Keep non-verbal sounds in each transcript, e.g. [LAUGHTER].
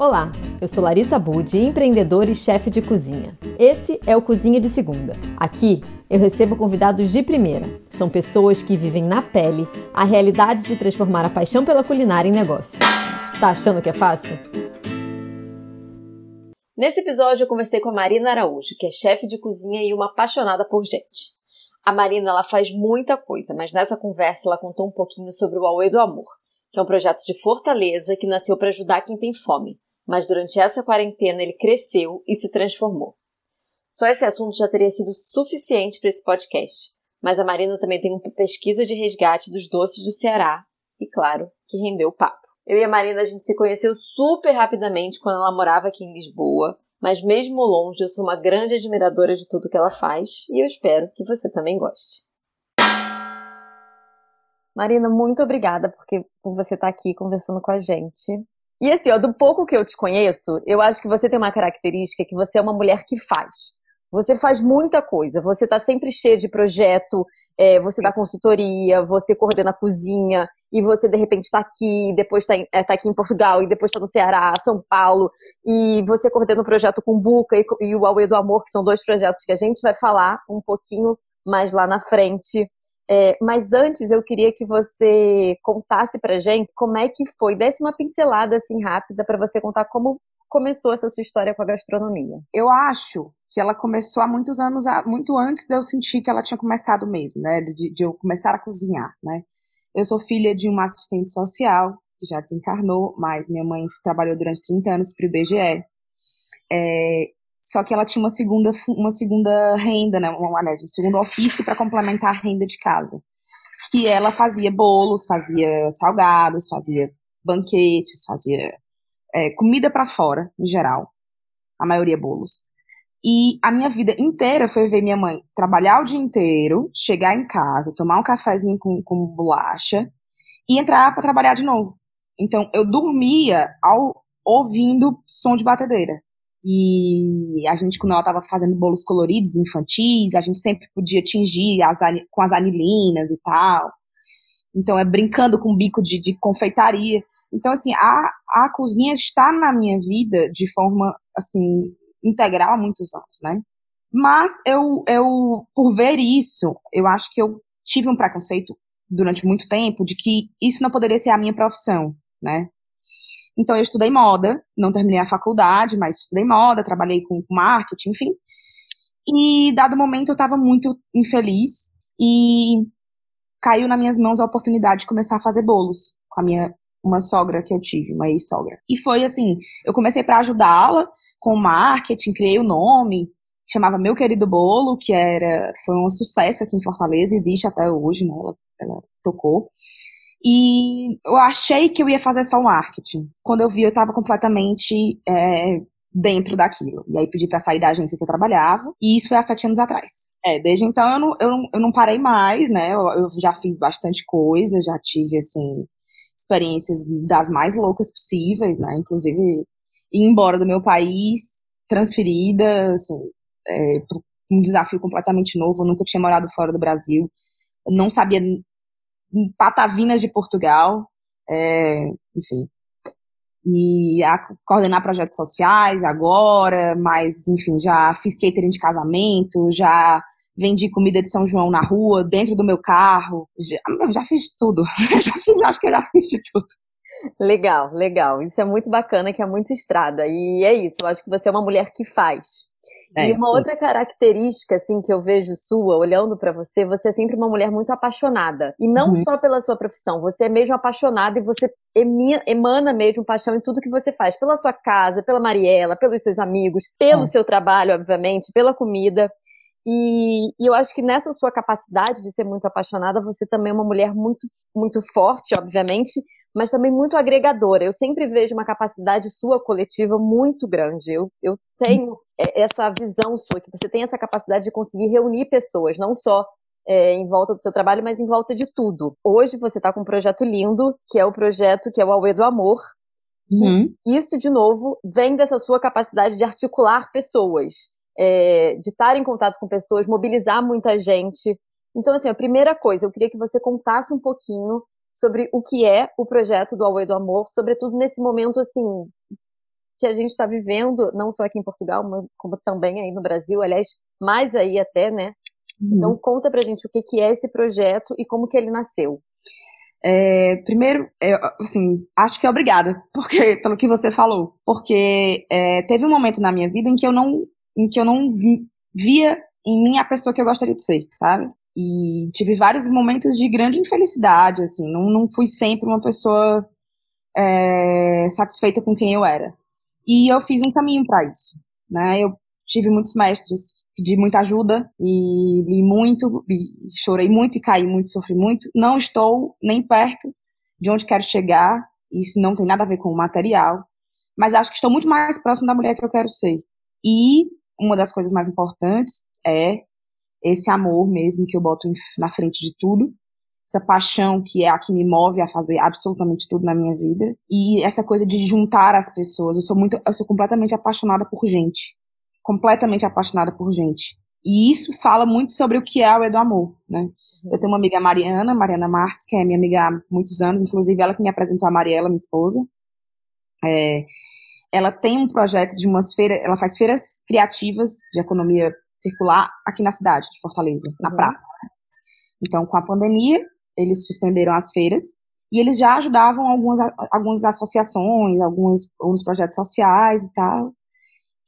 Olá, eu sou Larissa Budi, empreendedora e chefe de cozinha. Esse é o Cozinha de Segunda. Aqui eu recebo convidados de primeira. São pessoas que vivem na pele a realidade de transformar a paixão pela culinária em negócio. Tá achando que é fácil? Nesse episódio eu conversei com a Marina Araújo, que é chefe de cozinha e uma apaixonada por gente. A Marina ela faz muita coisa, mas nessa conversa ela contou um pouquinho sobre o Aue do Amor, que é um projeto de Fortaleza que nasceu para ajudar quem tem fome mas durante essa quarentena ele cresceu e se transformou. Só esse assunto já teria sido suficiente para esse podcast, mas a Marina também tem uma pesquisa de resgate dos doces do Ceará e, claro, que rendeu papo. Eu e a Marina a gente se conheceu super rapidamente quando ela morava aqui em Lisboa, mas mesmo longe eu sou uma grande admiradora de tudo que ela faz e eu espero que você também goste. Marina, muito obrigada porque, por você estar aqui conversando com a gente. E assim, ó, do pouco que eu te conheço, eu acho que você tem uma característica que você é uma mulher que faz. Você faz muita coisa, você tá sempre cheia de projeto, é, você dá consultoria, você coordena a cozinha, e você de repente está aqui, depois está é, tá aqui em Portugal, e depois está no Ceará, São Paulo, e você coordena o projeto com Buca e, e o Aue do Amor, que são dois projetos que a gente vai falar um pouquinho mais lá na frente. É, mas antes eu queria que você contasse pra gente como é que foi, desse uma pincelada assim rápida para você contar como começou essa sua história com a gastronomia. Eu acho que ela começou há muitos anos, muito antes de eu sentir que ela tinha começado mesmo, né? De, de eu começar a cozinhar, né? Eu sou filha de uma assistente social que já desencarnou, mas minha mãe trabalhou durante 30 anos para o IBGE. É, só que ela tinha uma segunda, uma segunda renda, né, um, um segundo ofício para complementar a renda de casa. Que ela fazia bolos, fazia salgados, fazia banquetes, fazia é, comida para fora, em geral. A maioria bolos. E a minha vida inteira foi ver minha mãe trabalhar o dia inteiro, chegar em casa, tomar um cafezinho com, com bolacha e entrar para trabalhar de novo. Então eu dormia ao ouvindo som de batedeira. E a gente, quando ela estava fazendo bolos coloridos infantis, a gente sempre podia tingir as, com as anilinas e tal. Então, é brincando com bico de, de confeitaria. Então, assim, a, a cozinha está na minha vida de forma, assim, integral há muitos anos, né? Mas eu, eu, por ver isso, eu acho que eu tive um preconceito durante muito tempo de que isso não poderia ser a minha profissão, né? Então eu estudei moda, não terminei a faculdade, mas estudei moda, trabalhei com marketing, enfim. E dado momento eu estava muito infeliz e caiu nas minhas mãos a oportunidade de começar a fazer bolos com a minha uma sogra que eu tive, uma ex-sogra. E foi assim, eu comecei para ajudá-la com marketing, criei o nome, chamava Meu Querido Bolo, que era foi um sucesso aqui em Fortaleza, existe até hoje, né? Ela, ela tocou. E eu achei que eu ia fazer só o marketing. Quando eu vi, eu estava completamente é, dentro daquilo. E aí pedi para sair da agência que eu trabalhava. E isso foi há sete anos atrás. É, desde então eu não, eu não, eu não parei mais, né? Eu, eu já fiz bastante coisa, já tive, assim, experiências das mais loucas possíveis, né? Inclusive, ir embora do meu país, transferida, assim, é, um desafio completamente novo. Eu nunca tinha morado fora do Brasil. não sabia Patavinas de Portugal, é, enfim. E a coordenar projetos sociais agora, mas, enfim, já fiz catering de casamento, já vendi comida de São João na rua, dentro do meu carro, já, já fiz tudo. [LAUGHS] já fiz, acho que eu já fiz de tudo. Legal, legal. Isso é muito bacana, que é muito estrada. E é isso, eu acho que você é uma mulher que faz. É, e uma sim. outra característica, assim, que eu vejo sua, olhando para você, você é sempre uma mulher muito apaixonada. E não uhum. só pela sua profissão, você é mesmo apaixonada e você emana mesmo paixão em tudo que você faz. Pela sua casa, pela Mariela, pelos seus amigos, pelo é. seu trabalho, obviamente, pela comida. E, e, eu acho que nessa sua capacidade de ser muito apaixonada, você também é uma mulher muito, muito forte, obviamente, mas também muito agregadora. Eu sempre vejo uma capacidade sua coletiva muito grande. Eu, eu tenho essa visão sua, que você tem essa capacidade de conseguir reunir pessoas, não só é, em volta do seu trabalho, mas em volta de tudo. Hoje você está com um projeto lindo, que é o projeto que é o Aue do Amor. Uhum. Isso, de novo, vem dessa sua capacidade de articular pessoas, é, de estar em contato com pessoas, mobilizar muita gente. Então, assim, a primeira coisa, eu queria que você contasse um pouquinho sobre o que é o projeto do Away do Amor, sobretudo nesse momento, assim, que a gente está vivendo, não só aqui em Portugal, mas como também aí no Brasil, aliás, mais aí até, né? Uhum. Então conta pra gente o que, que é esse projeto e como que ele nasceu. É, primeiro, é, assim, acho que é obrigada, [LAUGHS] porque pelo que você falou, porque é, teve um momento na minha vida em que eu não, em que eu não vi, via em mim a pessoa que eu gostaria de ser, sabe? E tive vários momentos de grande infelicidade, assim, não, não fui sempre uma pessoa é, satisfeita com quem eu era. E eu fiz um caminho para isso, né? Eu tive muitos mestres, pedi muita ajuda e li muito, e chorei muito e caí muito, sofri muito. Não estou nem perto de onde quero chegar, isso não tem nada a ver com o material, mas acho que estou muito mais próximo da mulher que eu quero ser. E uma das coisas mais importantes é esse amor mesmo que eu boto na frente de tudo, essa paixão que é a que me move a fazer absolutamente tudo na minha vida e essa coisa de juntar as pessoas. Eu sou muito, eu sou completamente apaixonada por gente, completamente apaixonada por gente. E isso fala muito sobre o que é o do amor, né? Eu tenho uma amiga Mariana, Mariana Marques, que é minha amiga há muitos anos, inclusive ela que me apresentou a Mariela, minha esposa. É, ela tem um projeto de umas feiras, ela faz feiras criativas de economia circular aqui na cidade de Fortaleza, uhum. na praça. Então, com a pandemia, eles suspenderam as feiras e eles já ajudavam algumas, algumas associações, alguns, alguns projetos sociais e tal.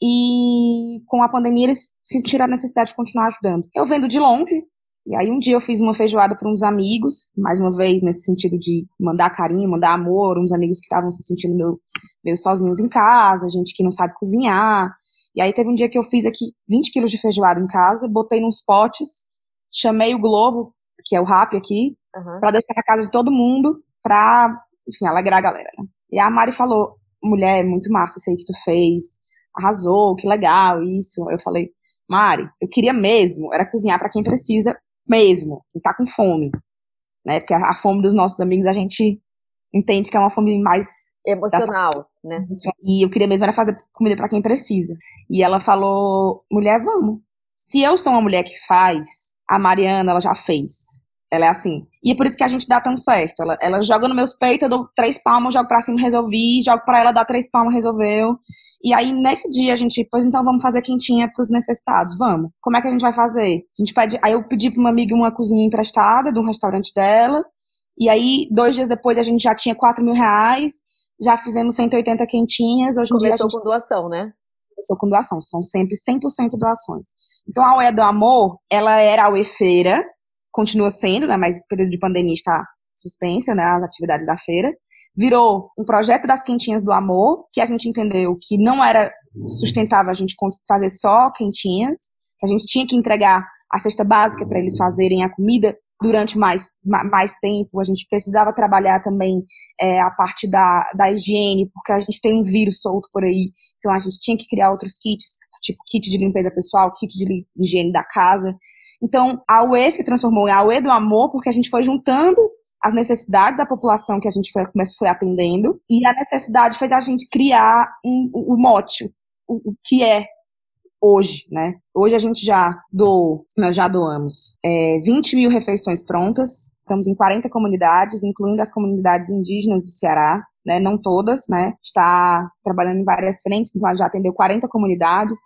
E com a pandemia eles sentiram a necessidade de continuar ajudando. Eu vendo de longe, e aí um dia eu fiz uma feijoada para uns amigos, mais uma vez nesse sentido de mandar carinho, mandar amor, uns amigos que estavam se sentindo meio, meio sozinhos em casa, gente que não sabe cozinhar. E aí teve um dia que eu fiz aqui 20 quilos de feijoada em casa, botei nos potes, chamei o Globo, que é o rap aqui, uhum. para deixar na casa de todo mundo, pra, enfim, alegrar a galera, né? E a Mari falou, mulher, é muito massa isso aí que tu fez, arrasou, que legal, isso. Eu falei, Mari, eu queria mesmo, era cozinhar para quem precisa mesmo, e tá com fome, né? Porque a, a fome dos nossos amigos a gente entende que é uma fome mais emocional, né? E eu queria mesmo era fazer comida para quem precisa. E ela falou: "Mulher, vamos. Se eu sou uma mulher que faz, a Mariana ela já fez. Ela é assim. E é por isso que a gente dá tão certo. Ela, ela joga nos meus peitos, eu dou três palmas, jogo pra cima, resolvi. Jogo pra ela, dá três palmas, resolveu. E aí, nesse dia, a gente, pois então vamos fazer quentinha pros necessitados. Vamos. Como é que a gente vai fazer? A gente pede. Aí eu pedi pra uma amiga uma cozinha emprestada de um restaurante dela. E aí, dois dias depois, a gente já tinha 4 mil reais, já fizemos 180 quentinhas. Hoje Começou dia, gente... com doação, né? Começou com doação, são sempre 100% doações. Então, a UE do Amor, ela era a UE Feira, continua sendo, né, mas o período de pandemia está suspensa, né, as atividades da feira. Virou um projeto das quentinhas do amor, que a gente entendeu que não era sustentável a gente fazer só quentinhas, que a gente tinha que entregar a cesta básica para eles fazerem a comida durante mais, mais tempo. A gente precisava trabalhar também é, a parte da, da higiene, porque a gente tem um vírus solto por aí. Então a gente tinha que criar outros kits, tipo kit de limpeza pessoal, kit de higiene da casa. Então a UE se transformou em a UE do amor, porque a gente foi juntando as necessidades da população que a gente foi, foi atendendo, e a necessidade fez a gente criar um, um, um mote, o, o que é hoje, né? Hoje a gente já doou, nós já doamos é, 20 mil refeições prontas, estamos em 40 comunidades, incluindo as comunidades indígenas do Ceará, né? Não todas, né? Está trabalhando em várias frentes, então já atendeu 40 comunidades,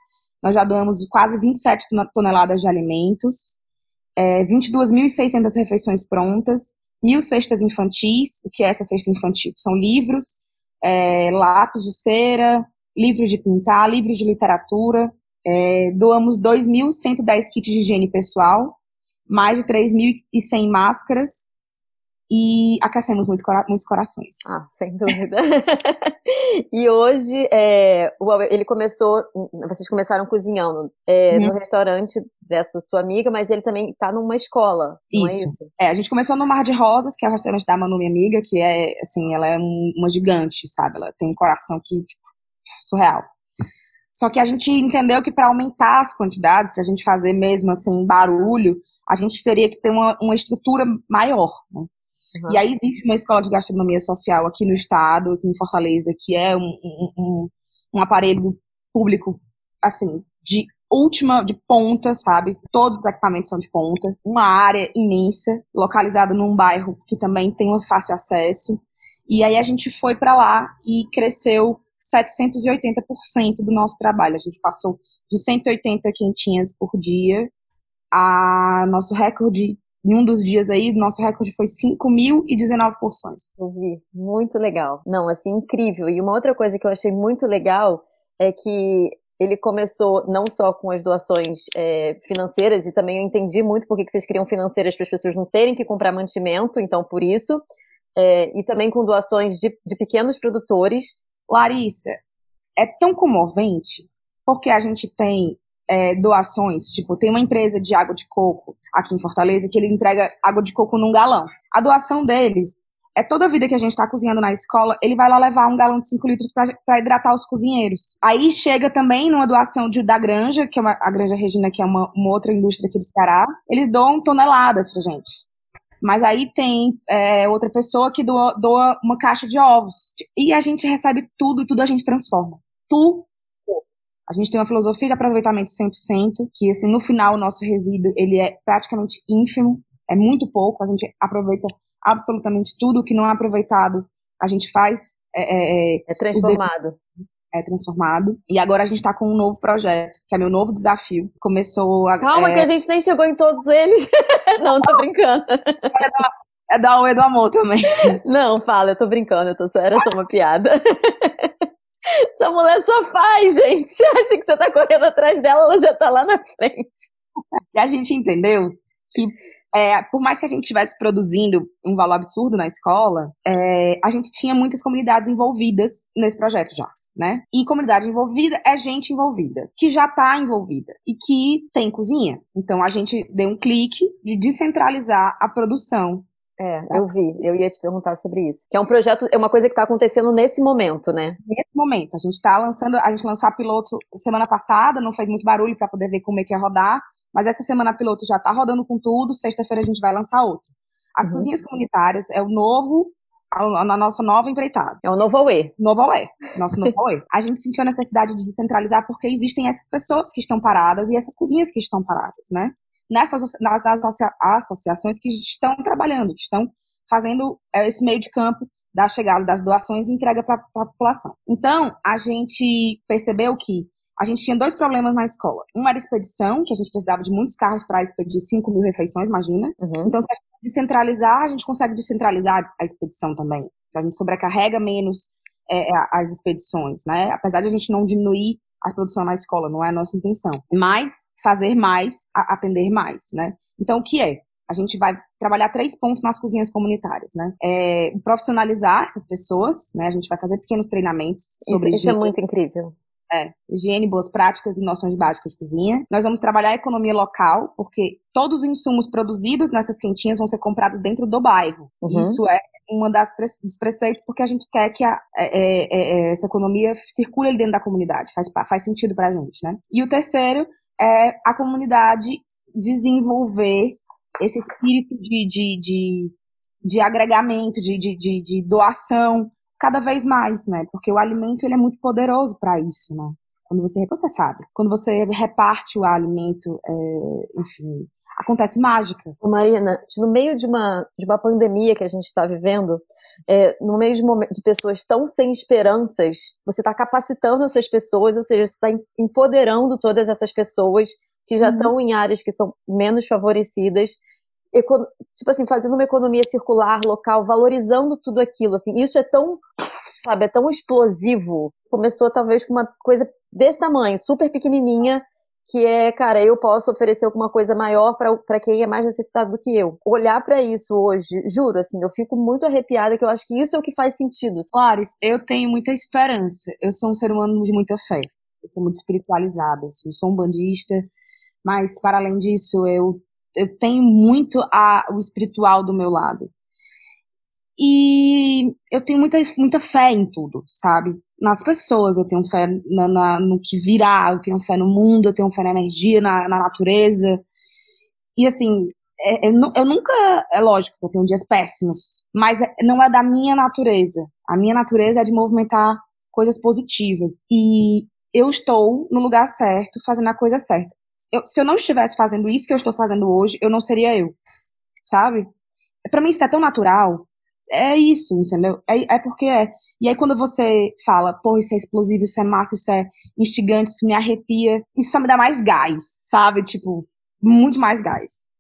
nós já doamos quase 27 toneladas de alimentos, é, 22.600 refeições prontas, mil cestas infantis, o que é essa cesta infantil? São livros, é, lápis de cera, livros de pintar, livros de literatura, é, doamos 2.110 kits de higiene pessoal, mais de 3.100 máscaras e aquecemos muito, muitos corações. Ah, sem dúvida. [LAUGHS] e hoje, é, ele começou, vocês começaram cozinhando é, uhum. no restaurante dessa sua amiga, mas ele também está numa escola, não é isso. é isso? É, a gente começou no Mar de Rosas, que é o restaurante da Manu, minha amiga, que é, assim, ela é um, uma gigante, sabe? Ela tem um coração que, tipo, surreal. Só que a gente entendeu que para aumentar as quantidades, para a gente fazer mesmo assim barulho, a gente teria que ter uma, uma estrutura maior. Né? Uhum. E aí existe uma escola de gastronomia social aqui no estado, aqui em Fortaleza, que é um, um, um, um aparelho público assim de última, de ponta, sabe? Todos os equipamentos são de ponta. Uma área imensa, localizada num bairro que também tem um fácil acesso. E aí a gente foi para lá e cresceu 780% do nosso trabalho. A gente passou de 180 quentinhas por dia a nosso recorde em um dos dias aí, nosso recorde foi 5.019 porções. Muito legal. Não, assim, incrível. E uma outra coisa que eu achei muito legal é que ele começou não só com as doações é, financeiras, e também eu entendi muito porque que vocês queriam financeiras para as pessoas não terem que comprar mantimento, então por isso, é, e também com doações de, de pequenos produtores. Larissa, é tão comovente, porque a gente tem é, doações, tipo, tem uma empresa de água de coco aqui em Fortaleza que ele entrega água de coco num galão. A doação deles é toda a vida que a gente está cozinhando na escola, ele vai lá levar um galão de 5 litros para hidratar os cozinheiros. Aí chega também numa doação de, da Granja, que é uma, a Granja Regina, que é uma, uma outra indústria aqui do Ceará, eles doam toneladas pra gente. Mas aí tem é, outra pessoa que doa, doa uma caixa de ovos. E a gente recebe tudo e tudo a gente transforma. Tudo a gente tem uma filosofia de aproveitamento 100%, que assim, no final o nosso resíduo ele é praticamente ínfimo, é muito pouco, a gente aproveita absolutamente tudo que não é aproveitado, a gente faz. É, é, é transformado. É transformado. E agora a gente está com um novo projeto, que é meu novo desafio. Começou a. Calma, é... que a gente nem chegou em todos eles. [LAUGHS] não, tô brincando. É da, é da UE do Amor também. Não, fala, eu tô brincando, eu tô só, era só uma piada. [LAUGHS] Essa mulher só faz, gente. Você [LAUGHS] acha que você tá correndo atrás dela, ela já tá lá na frente. E a gente entendeu que, é, por mais que a gente estivesse produzindo um valor absurdo na escola, é, a gente tinha muitas comunidades envolvidas nesse projeto já, né? E comunidade envolvida é gente envolvida, que já tá envolvida e que tem cozinha. Então a gente deu um clique de descentralizar a produção é, tá. eu vi, eu ia te perguntar sobre isso. Que é um projeto, é uma coisa que está acontecendo nesse momento, né? Nesse momento. A gente está lançando, a gente lançou a piloto semana passada, não fez muito barulho para poder ver como é que ia rodar, mas essa semana a piloto já está rodando com tudo, sexta-feira a gente vai lançar outra. As uhum. cozinhas comunitárias é o novo a, nossa nova empreitada. É o novo Aue. Novo Aue. Nosso novo Aue. A gente sentiu a necessidade de descentralizar porque existem essas pessoas que estão paradas e essas cozinhas que estão paradas, né? nessas nas, nas associações que estão trabalhando, que estão fazendo é, esse meio de campo da chegada das doações e entrega para a população. Então, a gente percebeu que a gente tinha dois problemas na escola. Um era a expedição, que a gente precisava de muitos carros para expedir 5 mil refeições, imagina. Uhum. Então, se a gente descentralizar, a gente consegue descentralizar a expedição também. Então, a gente sobrecarrega menos é, as expedições, né? Apesar de a gente não diminuir a produção na escola, não é a nossa intenção. Mas fazer mais, atender mais, né? Então, o que é? A gente vai trabalhar três pontos nas cozinhas comunitárias, né? É, profissionalizar essas pessoas, né? A gente vai fazer pequenos treinamentos sobre isso. Isso é muito incrível. É, higiene, boas práticas e noções básicas de cozinha. Nós vamos trabalhar a economia local, porque todos os insumos produzidos nessas quentinhas vão ser comprados dentro do bairro. Uhum. Isso é uma das dos preceitos porque a gente quer que a, é, é, é, essa economia circule ali dentro da comunidade, faz, faz sentido pra gente, né? E o terceiro é a comunidade desenvolver esse espírito de, de, de, de agregamento, de, de, de, de doação cada vez mais, né? Porque o alimento ele é muito poderoso para isso, né? Quando você, você sabe, quando você reparte o alimento, é, enfim, acontece mágica. Marina, no meio de uma, de uma pandemia que a gente está vivendo, é, no meio de, de, pessoas tão sem esperanças, você está capacitando essas pessoas, ou seja, você está empoderando todas essas pessoas que já estão uhum. em áreas que são menos favorecidas, tipo assim, fazendo uma economia circular local, valorizando tudo aquilo, assim, isso é tão, sabe, é tão explosivo. Começou talvez com uma coisa desse tamanho, super pequenininha, que é, cara, eu posso oferecer alguma coisa maior para quem é mais necessitado do que eu. Olhar para isso hoje, juro, assim, eu fico muito arrepiada, que eu acho que isso é o que faz sentido. Lares, eu tenho muita esperança. Eu sou um ser humano de muita fé. Eu sou muito espiritualizada, assim, eu sou um bandista, mas para além disso, eu, eu tenho muito a, o espiritual do meu lado. E eu tenho muita, muita fé em tudo, sabe? nas pessoas, eu tenho fé na, na, no que virá, eu tenho fé no mundo, eu tenho fé na energia, na, na natureza. E assim, é, é, eu nunca. É lógico, eu tenho dias péssimos, mas é, não é da minha natureza. A minha natureza é de movimentar coisas positivas. E eu estou no lugar certo, fazendo a coisa certa. Eu, se eu não estivesse fazendo isso que eu estou fazendo hoje, eu não seria eu. Sabe? Para mim isso é tão natural é isso, entendeu? É, é porque é. E aí quando você fala, pô, isso é explosivo, isso é massa, isso é instigante, isso me arrepia, isso só me dá mais gás, sabe? Tipo, muito mais gás.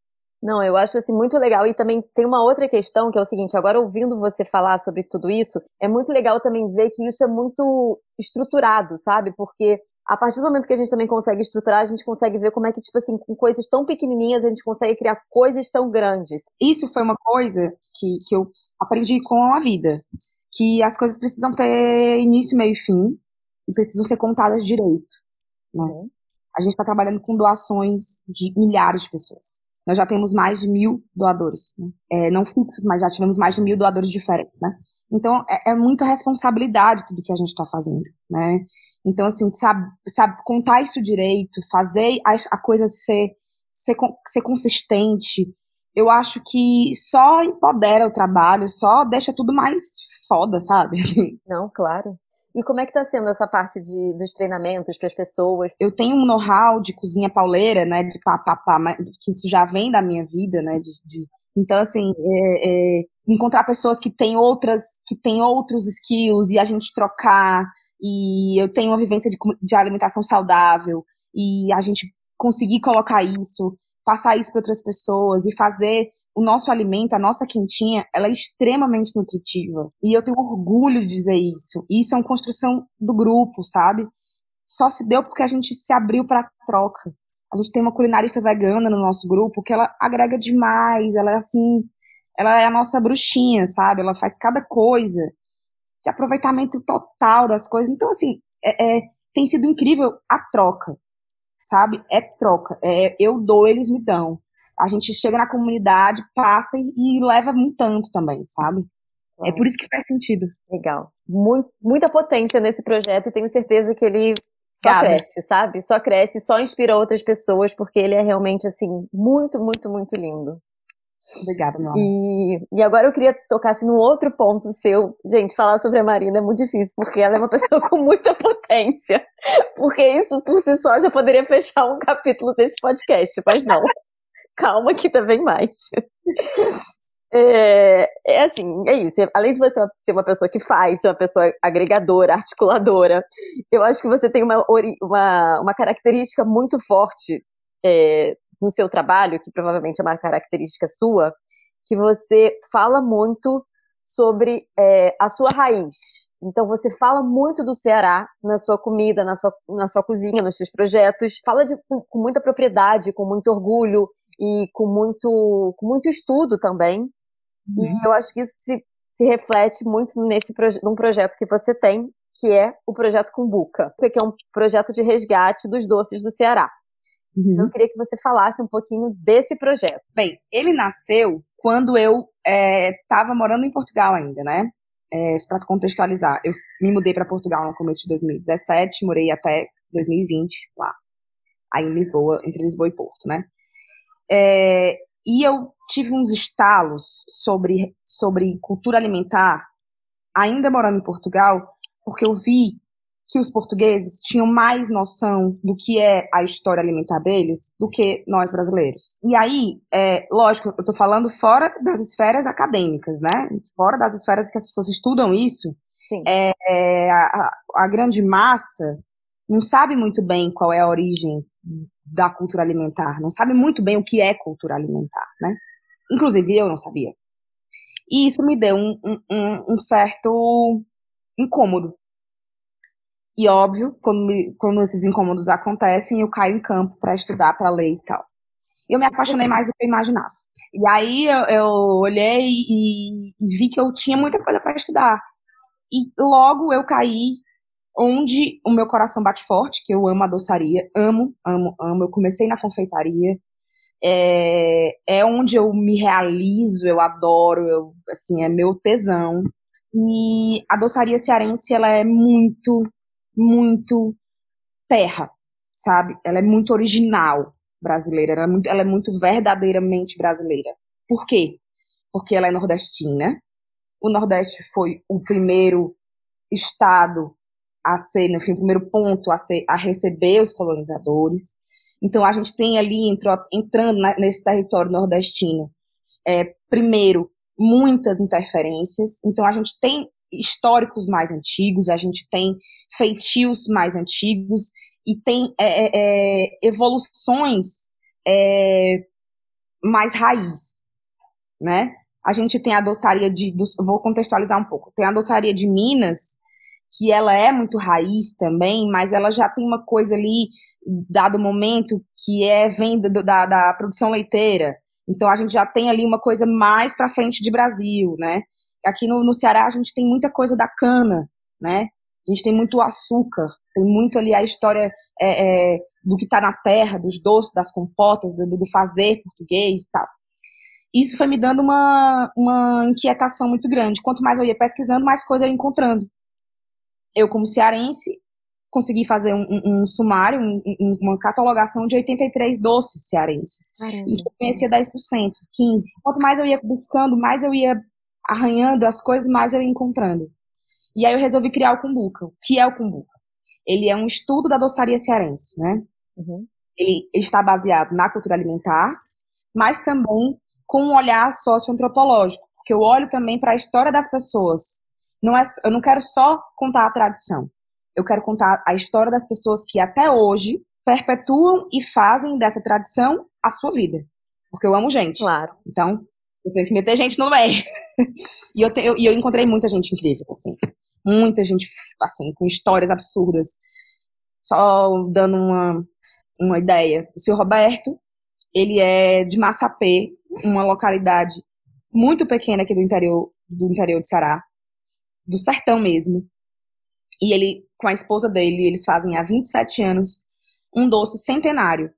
Não, eu acho assim muito legal. E também tem uma outra questão que é o seguinte: agora ouvindo você falar sobre tudo isso, é muito legal também ver que isso é muito estruturado, sabe? Porque a partir do momento que a gente também consegue estruturar, a gente consegue ver como é que, tipo assim, com coisas tão pequenininhas, a gente consegue criar coisas tão grandes. Isso foi uma coisa que, que eu aprendi com a vida. Que as coisas precisam ter início, meio e fim, e precisam ser contadas direito. Né? A gente está trabalhando com doações de milhares de pessoas. Nós já temos mais de mil doadores. Né? É, não fixos, mas já tivemos mais de mil doadores diferentes. Né? Então, é, é muita responsabilidade tudo que a gente está fazendo. Né? Então, assim, sabe, sabe contar isso direito, fazer a, a coisa ser, ser, ser consistente, eu acho que só empodera o trabalho, só deixa tudo mais foda, sabe? [LAUGHS] Não, claro. E como é que tá sendo essa parte de, dos treinamentos para as pessoas? Eu tenho um know-how de cozinha pauleira, né, de papapá, que isso já vem da minha vida, né, de, de então, assim, é, é, encontrar pessoas que têm outras, que têm outros skills e a gente trocar, e eu tenho uma vivência de, de alimentação saudável, e a gente conseguir colocar isso, passar isso para outras pessoas e fazer o nosso alimento, a nossa quentinha, ela é extremamente nutritiva. E eu tenho orgulho de dizer isso. Isso é uma construção do grupo, sabe? Só se deu porque a gente se abriu para troca. A gente tem uma culinarista vegana no nosso grupo que ela agrega demais, ela é assim, ela é a nossa bruxinha, sabe? Ela faz cada coisa de aproveitamento total das coisas. Então, assim, é, é, tem sido incrível a troca, sabe? É troca. É, eu dou, eles me dão. A gente chega na comunidade, passa e, leva um tanto também, sabe? É por isso que faz sentido. Legal. Muito, muita potência nesse projeto e tenho certeza que ele só cresce, sabe? Só cresce, só inspira outras pessoas, porque ele é realmente, assim, muito, muito, muito lindo. Obrigada, meu amor. E, e agora eu queria tocar assim, num outro ponto seu. Gente, falar sobre a Marina é muito difícil, porque ela é uma pessoa [LAUGHS] com muita potência. Porque isso por si só já poderia fechar um capítulo desse podcast, mas não. [LAUGHS] Calma que também mais. É, é, assim, é isso. Além de você ser uma pessoa que faz, ser uma pessoa agregadora, articuladora, eu acho que você tem uma, uma, uma característica muito forte é, no seu trabalho, que provavelmente é uma característica sua, que você fala muito sobre é, a sua raiz. Então você fala muito do Ceará na sua comida, na sua, na sua cozinha, nos seus projetos. Fala de, com, com muita propriedade, com muito orgulho e com muito, com muito estudo também. Uhum. E eu acho que isso se, se reflete muito nesse proje num projeto que você tem, que é o projeto Cumbuca, que é um projeto de resgate dos doces do Ceará. Uhum. Eu queria que você falasse um pouquinho desse projeto. Bem, ele nasceu quando eu estava é, morando em Portugal ainda, né? É, para contextualizar, eu me mudei para Portugal no começo de 2017, morei até 2020 lá, aí em Lisboa, entre Lisboa e Porto, né? É, e eu tive uns estalos sobre, sobre cultura alimentar, ainda morando em Portugal, porque eu vi que os portugueses tinham mais noção do que é a história alimentar deles do que nós brasileiros. E aí, é, lógico, eu estou falando fora das esferas acadêmicas, né? Fora das esferas que as pessoas estudam isso. Sim. É, é, a, a grande massa não sabe muito bem qual é a origem da cultura alimentar, não sabe muito bem o que é cultura alimentar, né? Inclusive eu não sabia. E isso me deu um, um, um certo incômodo, e óbvio, quando, quando esses incômodos acontecem, eu caio em campo para estudar, para ler e tal. E eu me apaixonei mais do que eu imaginava. E aí eu, eu olhei e, e, vi que eu tinha muita coisa para estudar. E logo eu caí onde o meu coração bate forte, que eu amo a doçaria, amo, amo, amo. Eu comecei na confeitaria. É, é onde eu me realizo, eu adoro, eu, assim, é meu tesão. E a doçaria cearense, ela é muito muito terra, sabe? Ela é muito original brasileira, ela é muito, ela é muito verdadeiramente brasileira. Por quê? Porque ela é nordestina. O Nordeste foi o primeiro estado a ser, enfim, o primeiro ponto a, ser, a receber os colonizadores. Então a gente tem ali entrou, entrando nesse território nordestino, é, primeiro muitas interferências. Então a gente tem históricos mais antigos, a gente tem feitios mais antigos e tem é, é, é evoluções é, mais raiz, né? A gente tem a doçaria de, vou contextualizar um pouco, tem a doçaria de Minas, que ela é muito raiz também, mas ela já tem uma coisa ali, dado o momento, que é vem da, da produção leiteira. Então a gente já tem ali uma coisa mais para frente de Brasil, né? Aqui no, no Ceará a gente tem muita coisa da cana, né? A gente tem muito açúcar, tem muito ali a história é, é, do que está na terra, dos doces, das compotas, do, do fazer português e tal. Isso foi me dando uma, uma inquietação muito grande. Quanto mais eu ia pesquisando, mais coisa eu ia encontrando. Eu, como cearense, consegui fazer um, um, um sumário, um, uma catalogação de 83 doces cearenses. Caramba. E eu conhecia 10%, 15%. Quanto mais eu ia buscando, mais eu ia arranhando as coisas, mais eu ia encontrando. E aí eu resolvi criar o Cumbuca. O que é o Cumbuca? Ele é um estudo da doçaria cearense, né? Uhum. Ele está baseado na cultura alimentar, mas também com um olhar socioantropológico, porque eu olho também para a história das pessoas. Não é, eu não quero só contar a tradição. Eu quero contar a história das pessoas que até hoje perpetuam e fazem dessa tradição a sua vida. Porque eu amo gente. Claro. Então, eu tenho que meter gente no meio. [LAUGHS] e eu, te, eu, eu encontrei muita gente incrível, assim. Muita gente, assim, com histórias absurdas. Só dando uma, uma ideia. O seu Roberto, ele é de Massapê, uma localidade muito pequena aqui do interior do interior do Ceará, do sertão mesmo. E ele, com a esposa dele, eles fazem há 27 anos um doce centenário,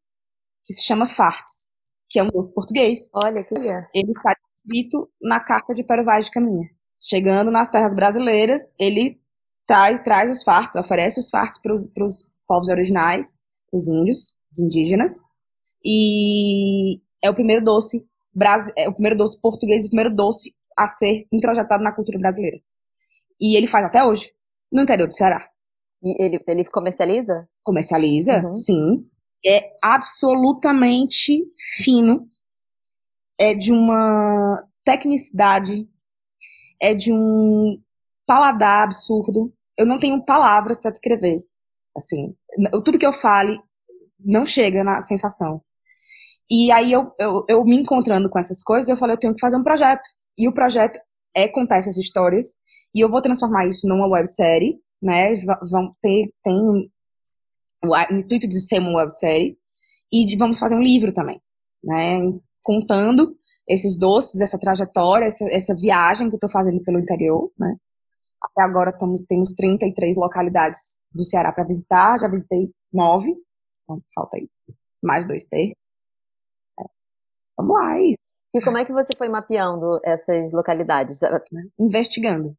que se chama Fartes, que é um doce português. Olha que é. Ele está escrito na carta de Pero Vaz de Caminha. Chegando nas terras brasileiras, ele traz, traz os fartos, oferece os fartos para os povos originais, os índios, os indígenas, e é o primeiro doce é o primeiro doce português, o primeiro doce a ser introjetado na cultura brasileira. E ele faz até hoje, no interior do Ceará. E ele, ele comercializa? Comercializa, uhum. sim. É absolutamente fino. É de uma tecnicidade. É de um paladar absurdo. Eu não tenho palavras para descrever. Assim, tudo que eu fale não chega na sensação. E aí eu, eu, eu me encontrando com essas coisas, eu falei, eu tenho que fazer um projeto. E o projeto é contar essas histórias. E eu vou transformar isso numa websérie, né? Vão ter, tem o intuito de ser uma websérie. E de, vamos fazer um livro também, né? Contando esses doces, essa trajetória, essa, essa viagem que eu estou fazendo pelo interior, né? Até agora temos, temos 33 localidades do Ceará para visitar, já visitei nove, então falta aí mais dois terços. Vamos lá. É e como é que você foi mapeando essas localidades? Investigando.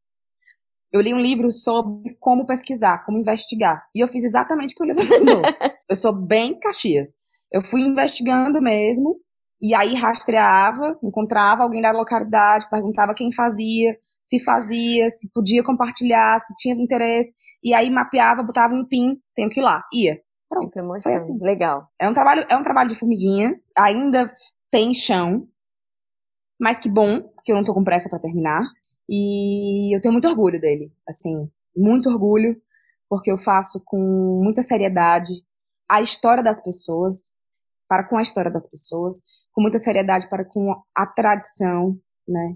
Eu li um livro sobre como pesquisar, como investigar. E eu fiz exatamente o que o livro mandou. [LAUGHS] eu sou bem Caxias. Eu fui investigando mesmo, e aí rastreava, encontrava alguém da localidade, perguntava quem fazia, se fazia, se podia compartilhar, se tinha interesse, e aí mapeava, botava um pin, tenho que ir lá, ia. Pronto, foi assim. Legal. É um trabalho, é um trabalho de formiguinha. Ainda tem chão, mas que bom, que eu não tô com pressa para terminar. E eu tenho muito orgulho dele, assim, muito orgulho, porque eu faço com muita seriedade a história das pessoas, para com a história das pessoas, com muita seriedade para com a tradição, né?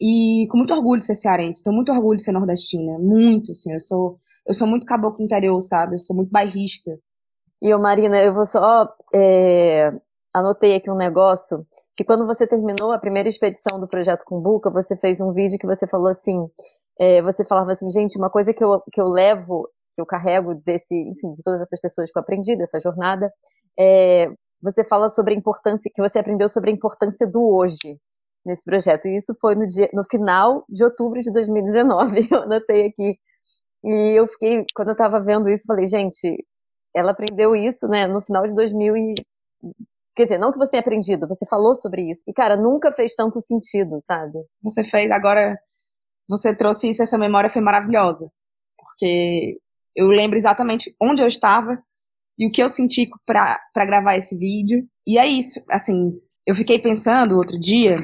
E com muito orgulho de ser cearense, tenho muito orgulho de ser nordestina, muito, assim, eu sou, eu sou muito caboclo interior, sabe? Eu sou muito bairrista. E, eu, Marina, eu vou só é, anotei aqui um negócio que quando você terminou a primeira expedição do projeto Cumbuca, você fez um vídeo que você falou assim, é, você falava assim, gente, uma coisa que eu, que eu levo, que eu carrego desse, enfim, de todas essas pessoas que eu aprendi dessa jornada, é, você fala sobre a importância, que você aprendeu sobre a importância do hoje nesse projeto. E isso foi no, dia, no final de outubro de 2019, [LAUGHS] eu anotei aqui. E eu fiquei, quando eu estava vendo isso, falei, gente, ela aprendeu isso, né, no final de 2000 e Quer dizer, não que você tenha aprendido, você falou sobre isso. E, cara, nunca fez tanto sentido, sabe? Você fez, agora você trouxe isso, essa memória foi maravilhosa. Porque eu lembro exatamente onde eu estava e o que eu senti para gravar esse vídeo. E é isso, assim, eu fiquei pensando outro dia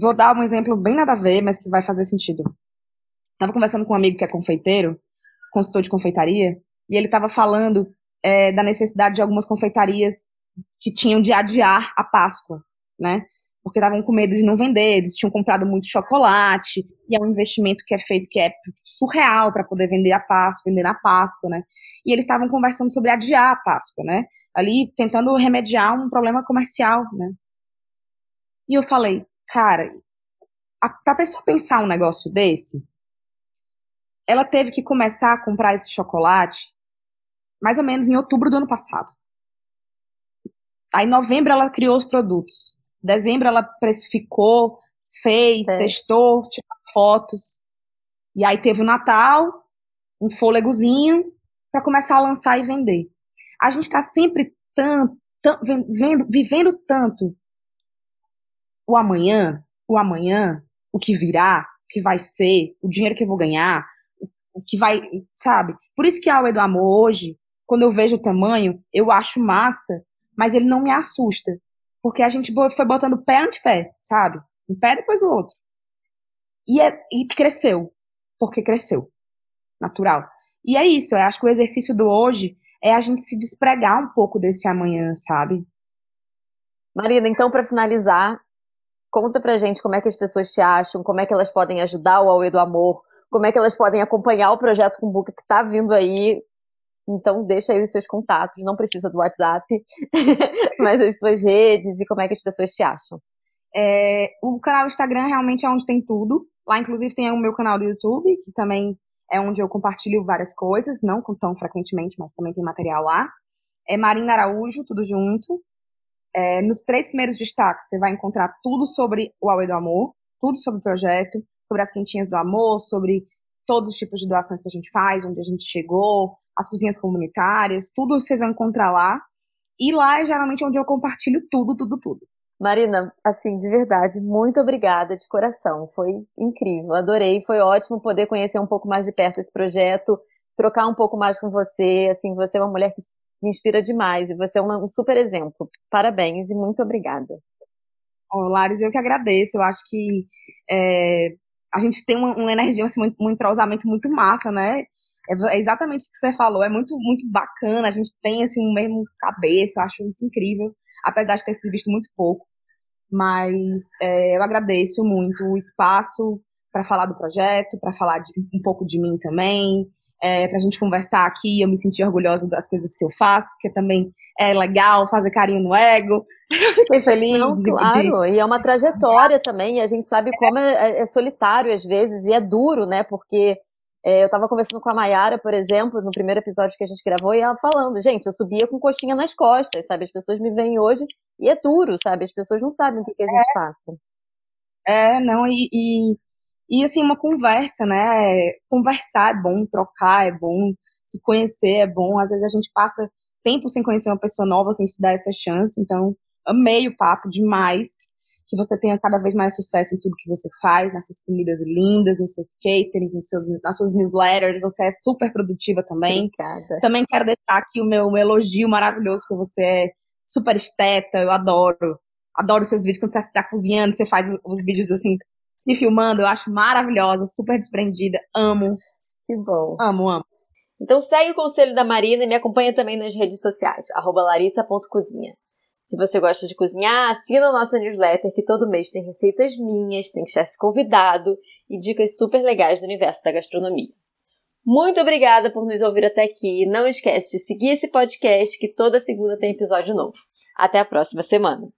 vou dar um exemplo bem nada a ver, mas que vai fazer sentido. Tava conversando com um amigo que é confeiteiro, consultor de confeitaria, e ele estava falando é, da necessidade de algumas confeitarias que tinham de adiar a Páscoa, né? Porque estavam com medo de não vender, eles tinham comprado muito chocolate, e é um investimento que é feito que é surreal para poder vender a Páscoa, vender na Páscoa, né? E eles estavam conversando sobre adiar a Páscoa, né? Ali tentando remediar um problema comercial, né? E eu falei, cara, a pessoa pensar um negócio desse, ela teve que começar a comprar esse chocolate mais ou menos em outubro do ano passado. Aí, em novembro, ela criou os produtos. Dezembro, ela precificou, fez, é. testou, tirou fotos. E aí, teve o Natal, um fôlegozinho, para começar a lançar e vender. A gente está sempre tanto, tanto, vendo, vivendo tanto o amanhã, o amanhã, o que virá, o que vai ser, o dinheiro que eu vou ganhar, o que vai, sabe? Por isso que a Aue do Amor hoje, quando eu vejo o tamanho, eu acho massa, mas ele não me assusta. Porque a gente foi botando pé ante pé, sabe? Um pé depois do outro. E, é, e cresceu. Porque cresceu. Natural. E é isso, eu acho que o exercício do hoje é a gente se despregar um pouco desse amanhã, sabe? Marina, então, para finalizar, conta pra gente como é que as pessoas te acham, como é que elas podem ajudar o Aue do Amor, como é que elas podem acompanhar o projeto com Book que está vindo aí. Então, deixa aí os seus contatos, não precisa do WhatsApp, [LAUGHS] mas as suas redes e como é que as pessoas te acham. É, o canal Instagram realmente é onde tem tudo. Lá, inclusive, tem o meu canal do YouTube, que também é onde eu compartilho várias coisas, não tão frequentemente, mas também tem material lá. É Marina Araújo, tudo junto. É, nos três primeiros destaques, você vai encontrar tudo sobre o Aue do Amor, tudo sobre o projeto, sobre as quentinhas do amor, sobre todos os tipos de doações que a gente faz, onde a gente chegou, as cozinhas comunitárias, tudo vocês vão encontrar lá. E lá é geralmente onde eu compartilho tudo, tudo, tudo. Marina, assim, de verdade, muito obrigada de coração. Foi incrível, adorei, foi ótimo poder conhecer um pouco mais de perto esse projeto, trocar um pouco mais com você. Assim, você é uma mulher que me inspira demais e você é um super exemplo. Parabéns e muito obrigada. Oh, Lares, eu que agradeço. Eu acho que é, a gente tem uma, uma energia, assim, um, um entrosamento muito massa, né? É, é exatamente isso que você falou, é muito, muito bacana, a gente tem, assim, um mesmo cabeça, eu acho isso incrível, apesar de ter se visto muito pouco. Mas é, eu agradeço muito o espaço para falar do projeto, para falar de, um pouco de mim também, é, para a gente conversar aqui, eu me senti orgulhosa das coisas que eu faço, porque também é legal fazer carinho no ego. [LAUGHS] Fiquei feliz. Não, de, claro, de... e é uma trajetória também, a gente sabe como é, é, solitário às vezes, e é duro, né, porque é, eu estava conversando com a Mayara, por exemplo, no primeiro episódio que a gente gravou, e ela falando, gente, eu subia com coxinha nas costas, sabe, as pessoas me veem hoje, e é duro, sabe, as pessoas não sabem o que, que a gente passa. É, não, e, e e, assim, uma conversa, né? Conversar é bom, trocar é bom, se conhecer é bom. Às vezes a gente passa tempo sem conhecer uma pessoa nova, sem se dar essa chance. Então, amei o papo demais. Que você tenha cada vez mais sucesso em tudo que você faz, nas suas comidas lindas, nos seus caterings, nos seus, nas suas newsletters. Você é super produtiva também. Obrigada. Também quero deixar aqui o meu, meu elogio maravilhoso, que você é super esteta, eu adoro. Adoro seus vídeos quando você está cozinhando, você faz os vídeos assim se filmando, eu acho maravilhosa, super desprendida, amo. Que bom. Amo, amo. Então segue o conselho da Marina e me acompanha também nas redes sociais, larissa.cozinha. Se você gosta de cozinhar, assina a nossa newsletter que todo mês tem receitas minhas, tem chefe convidado e dicas super legais do universo da gastronomia. Muito obrigada por nos ouvir até aqui. Não esquece de seguir esse podcast que toda segunda tem episódio novo. Até a próxima semana.